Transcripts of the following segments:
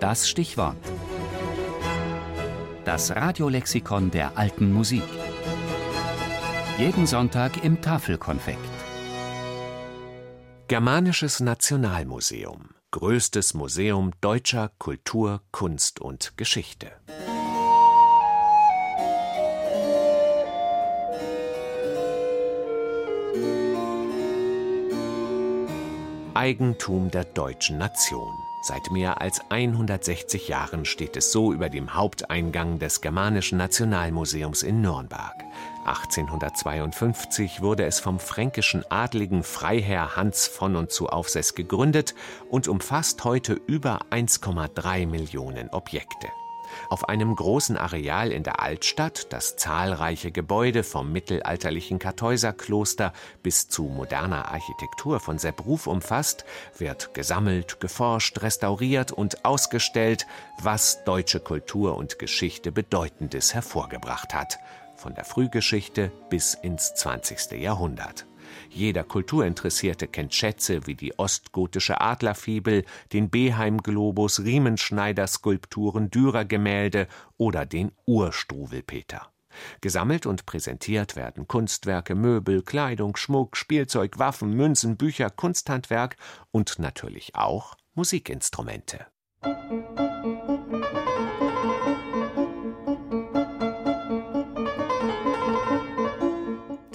Das Stichwort. Das Radiolexikon der alten Musik. Jeden Sonntag im Tafelkonfekt. Germanisches Nationalmuseum. Größtes Museum deutscher Kultur, Kunst und Geschichte. Eigentum der deutschen Nation. Seit mehr als 160 Jahren steht es so über dem Haupteingang des Germanischen Nationalmuseums in Nürnberg. 1852 wurde es vom fränkischen Adligen Freiherr Hans von und zu Aufseß gegründet und umfasst heute über 1,3 Millionen Objekte. Auf einem großen Areal in der Altstadt, das zahlreiche Gebäude vom mittelalterlichen Kartäuserkloster bis zu moderner Architektur von Sepp Ruf umfasst, wird gesammelt, geforscht, restauriert und ausgestellt, was deutsche Kultur und Geschichte Bedeutendes hervorgebracht hat, von der Frühgeschichte bis ins 20. Jahrhundert. Jeder Kulturinteressierte kennt Schätze wie die ostgotische Adlerfibel, den Beheim-Globus, Riemenschneider-Skulpturen, Dürer-Gemälde oder den Urstruwelpeter. Gesammelt und präsentiert werden Kunstwerke, Möbel, Kleidung, Schmuck, Spielzeug, Waffen, Münzen, Bücher, Kunsthandwerk und natürlich auch Musikinstrumente.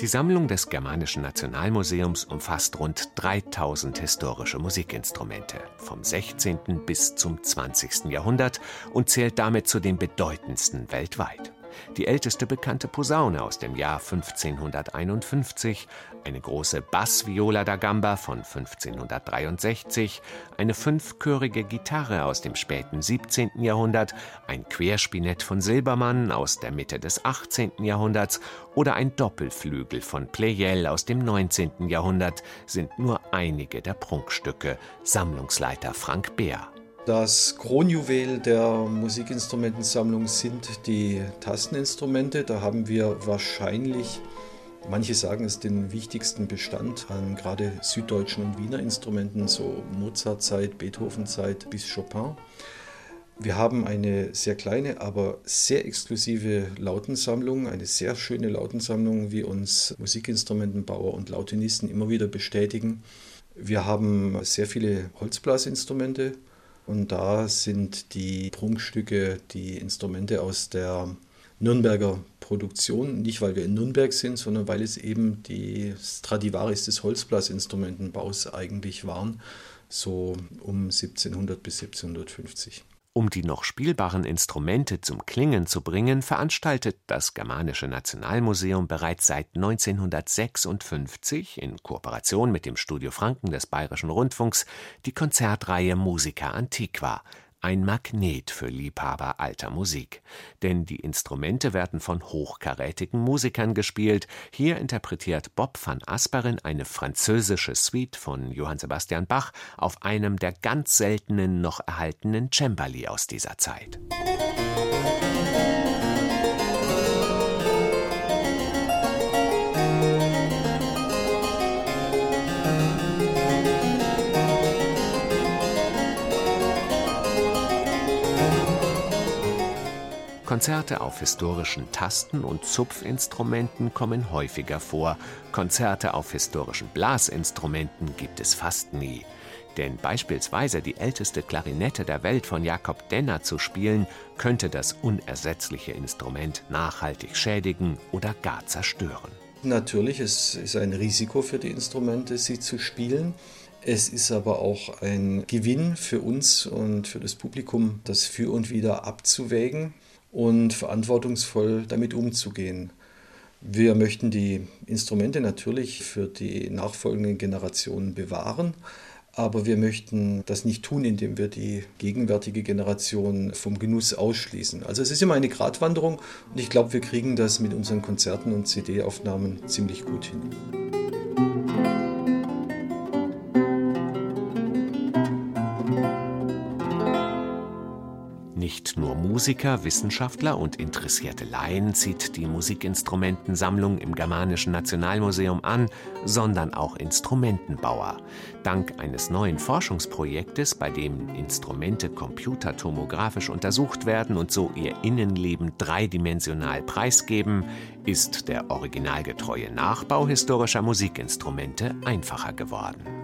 Die Sammlung des Germanischen Nationalmuseums umfasst rund 3000 historische Musikinstrumente vom 16. bis zum 20. Jahrhundert und zählt damit zu den bedeutendsten weltweit die älteste bekannte Posaune aus dem Jahr 1551, eine große Bassviola da Gamba von 1563, eine fünfchörige Gitarre aus dem späten 17. Jahrhundert, ein Querspinett von Silbermann aus der Mitte des 18. Jahrhunderts oder ein Doppelflügel von Pleyel aus dem 19. Jahrhundert sind nur einige der Prunkstücke. Sammlungsleiter Frank Beer. Das Kronjuwel der Musikinstrumentensammlung sind die Tasteninstrumente. Da haben wir wahrscheinlich, manche sagen es, den wichtigsten Bestand an gerade süddeutschen und Wiener Instrumenten, so Mozartzeit, Beethovenzeit bis Chopin. Wir haben eine sehr kleine, aber sehr exklusive Lautensammlung, eine sehr schöne Lautensammlung, wie uns Musikinstrumentenbauer und Lautenisten immer wieder bestätigen. Wir haben sehr viele Holzblasinstrumente, und da sind die Prunkstücke, die Instrumente aus der Nürnberger Produktion, nicht weil wir in Nürnberg sind, sondern weil es eben die Stradivaris des Holzblasinstrumentenbaus eigentlich waren, so um 1700 bis 1750. Um die noch spielbaren Instrumente zum Klingen zu bringen, veranstaltet das Germanische Nationalmuseum bereits seit 1956 in Kooperation mit dem Studio Franken des Bayerischen Rundfunks die Konzertreihe Musica Antiqua, ein Magnet für Liebhaber alter Musik. Denn die Instrumente werden von hochkarätigen Musikern gespielt. Hier interpretiert Bob van Asperen eine französische Suite von Johann Sebastian Bach auf einem der ganz seltenen noch erhaltenen Cembali aus dieser Zeit. Konzerte auf historischen Tasten- und Zupfinstrumenten kommen häufiger vor. Konzerte auf historischen Blasinstrumenten gibt es fast nie. Denn beispielsweise die älteste Klarinette der Welt von Jakob Denner zu spielen, könnte das unersetzliche Instrument nachhaltig schädigen oder gar zerstören. Natürlich, es ist ein Risiko für die Instrumente, sie zu spielen. Es ist aber auch ein Gewinn für uns und für das Publikum, das für und wieder abzuwägen und verantwortungsvoll damit umzugehen. Wir möchten die Instrumente natürlich für die nachfolgenden Generationen bewahren, aber wir möchten das nicht tun, indem wir die gegenwärtige Generation vom Genuss ausschließen. Also es ist immer eine Gratwanderung und ich glaube, wir kriegen das mit unseren Konzerten und CD-Aufnahmen ziemlich gut hin. Nicht nur Musiker, Wissenschaftler und interessierte Laien zieht die Musikinstrumentensammlung im Germanischen Nationalmuseum an, sondern auch Instrumentenbauer. Dank eines neuen Forschungsprojektes, bei dem Instrumente computertomografisch untersucht werden und so ihr Innenleben dreidimensional preisgeben, ist der originalgetreue Nachbau historischer Musikinstrumente einfacher geworden.